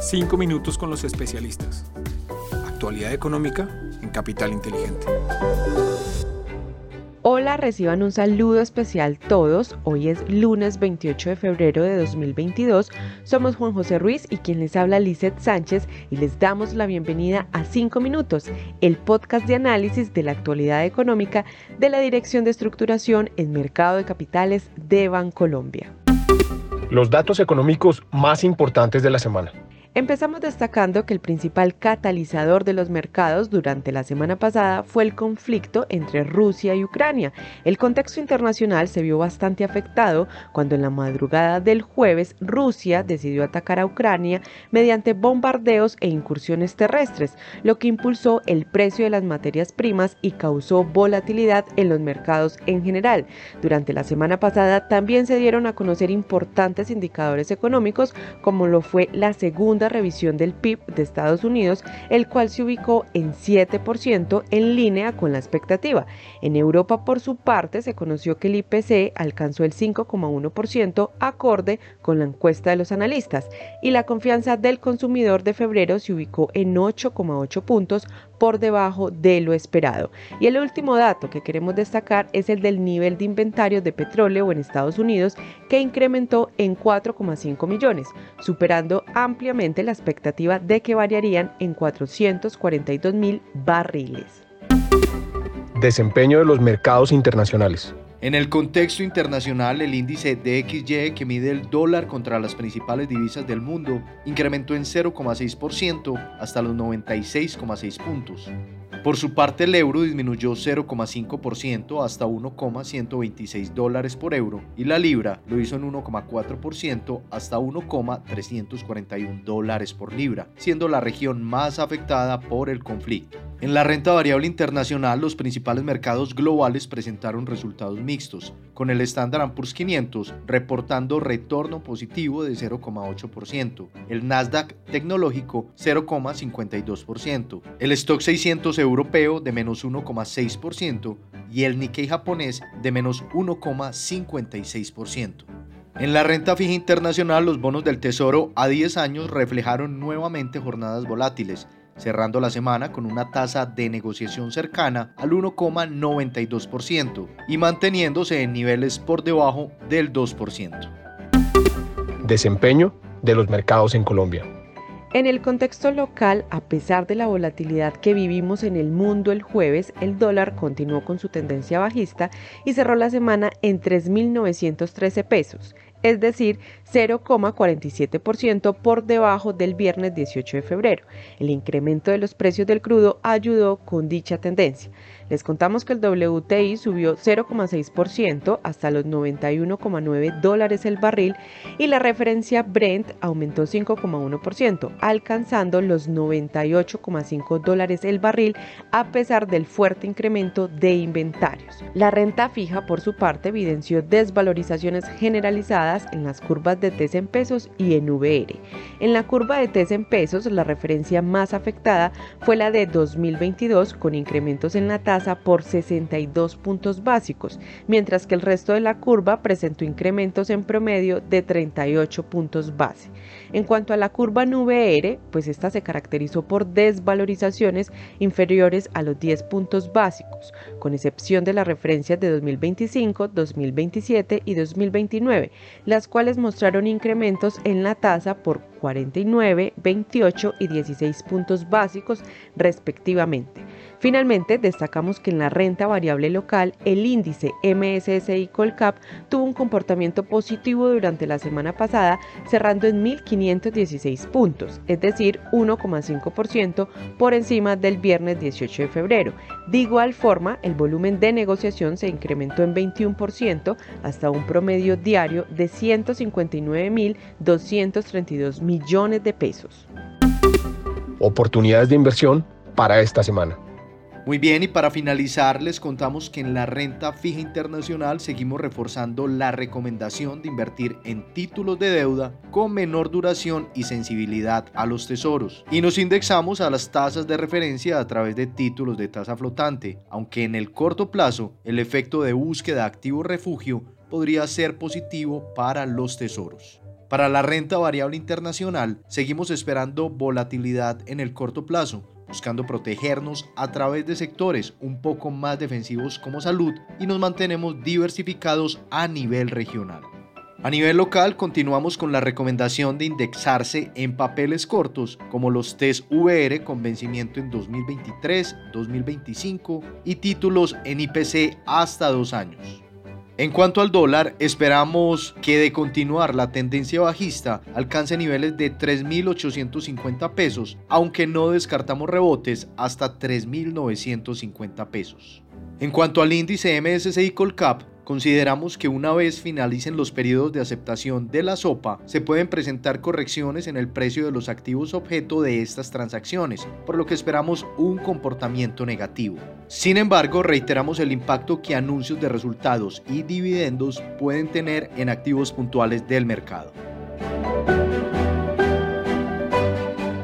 Cinco minutos con los especialistas. Actualidad económica en Capital Inteligente. Hola, reciban un saludo especial todos. Hoy es lunes 28 de febrero de 2022. Somos Juan José Ruiz y quien les habla Lizeth Sánchez y les damos la bienvenida a 5 minutos, el podcast de análisis de la actualidad económica de la Dirección de Estructuración en Mercado de Capitales de Bancolombia. Los datos económicos más importantes de la semana. Empezamos destacando que el principal catalizador de los mercados durante la semana pasada fue el conflicto entre Rusia y Ucrania. El contexto internacional se vio bastante afectado cuando en la madrugada del jueves Rusia decidió atacar a Ucrania mediante bombardeos e incursiones terrestres, lo que impulsó el precio de las materias primas y causó volatilidad en los mercados en general. Durante la semana pasada también se dieron a conocer importantes indicadores económicos como lo fue la segunda revisión del PIB de Estados Unidos, el cual se ubicó en 7% en línea con la expectativa. En Europa, por su parte, se conoció que el IPC alcanzó el 5,1% acorde con la encuesta de los analistas y la confianza del consumidor de febrero se ubicó en 8,8 puntos por debajo de lo esperado. Y el último dato que queremos destacar es el del nivel de inventario de petróleo en Estados Unidos que incrementó en 4,5 millones, superando ampliamente la expectativa de que variarían en 442 mil barriles. Desempeño de los mercados internacionales. En el contexto internacional, el índice DXY, que mide el dólar contra las principales divisas del mundo, incrementó en 0,6% hasta los 96,6 puntos. Por su parte, el euro disminuyó 0,5% hasta 1,126 dólares por euro y la libra lo hizo en 1,4% hasta 1,341 dólares por libra, siendo la región más afectada por el conflicto. En la renta variable internacional, los principales mercados globales presentaron resultados mixtos, con el Standard Poor's 500 reportando retorno positivo de 0,8%, el Nasdaq tecnológico 0,52%, el Stock 600 europeo de menos 1,6% y el Nikkei japonés de menos 1,56%. En la renta fija internacional, los bonos del Tesoro a 10 años reflejaron nuevamente jornadas volátiles, cerrando la semana con una tasa de negociación cercana al 1,92% y manteniéndose en niveles por debajo del 2%. Desempeño de los mercados en Colombia. En el contexto local, a pesar de la volatilidad que vivimos en el mundo el jueves, el dólar continuó con su tendencia bajista y cerró la semana en 3.913 pesos es decir, 0,47% por debajo del viernes 18 de febrero. El incremento de los precios del crudo ayudó con dicha tendencia. Les contamos que el WTI subió 0,6% hasta los 91,9 dólares el barril y la referencia Brent aumentó 5,1%, alcanzando los 98,5 dólares el barril a pesar del fuerte incremento de inventarios. La renta fija, por su parte, evidenció desvalorizaciones generalizadas en las curvas de TES en pesos y en VR. En la curva de TES en pesos, la referencia más afectada fue la de 2022 con incrementos en la tasa por 62 puntos básicos, mientras que el resto de la curva presentó incrementos en promedio de 38 puntos base. En cuanto a la curva nube pues esta se caracterizó por desvalorizaciones inferiores a los 10 puntos básicos, con excepción de las referencias de 2025, 2027 y 2029, las cuales mostraron incrementos en la tasa por 49, 28 y 16 puntos básicos respectivamente. Finalmente, destacamos que en la renta variable local, el índice MSCI Colcap tuvo un comportamiento positivo durante la semana pasada, cerrando en 1.516 puntos, es decir, 1,5% por encima del viernes 18 de febrero. De igual forma, el volumen de negociación se incrementó en 21% hasta un promedio diario de 159.232 millones de pesos. Oportunidades de inversión para esta semana. Muy bien, y para finalizar les contamos que en la renta fija internacional seguimos reforzando la recomendación de invertir en títulos de deuda con menor duración y sensibilidad a los tesoros. Y nos indexamos a las tasas de referencia a través de títulos de tasa flotante, aunque en el corto plazo el efecto de búsqueda activo refugio podría ser positivo para los tesoros. Para la renta variable internacional, seguimos esperando volatilidad en el corto plazo, buscando protegernos a través de sectores un poco más defensivos como salud y nos mantenemos diversificados a nivel regional. A nivel local continuamos con la recomendación de indexarse en papeles cortos como los TES VR con vencimiento en 2023, 2025 y títulos en IPC hasta dos años. En cuanto al dólar, esperamos que de continuar la tendencia bajista alcance niveles de 3.850 pesos, aunque no descartamos rebotes hasta 3.950 pesos. En cuanto al índice MSCI Colcap, Consideramos que una vez finalicen los periodos de aceptación de la SOPA, se pueden presentar correcciones en el precio de los activos objeto de estas transacciones, por lo que esperamos un comportamiento negativo. Sin embargo, reiteramos el impacto que anuncios de resultados y dividendos pueden tener en activos puntuales del mercado.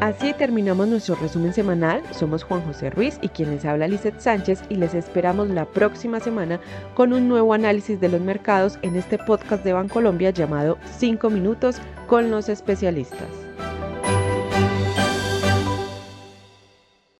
Así terminamos nuestro resumen semanal. Somos Juan José Ruiz y quienes habla Lizeth Sánchez y les esperamos la próxima semana con un nuevo análisis de los mercados en este podcast de Bancolombia llamado 5 minutos con los especialistas.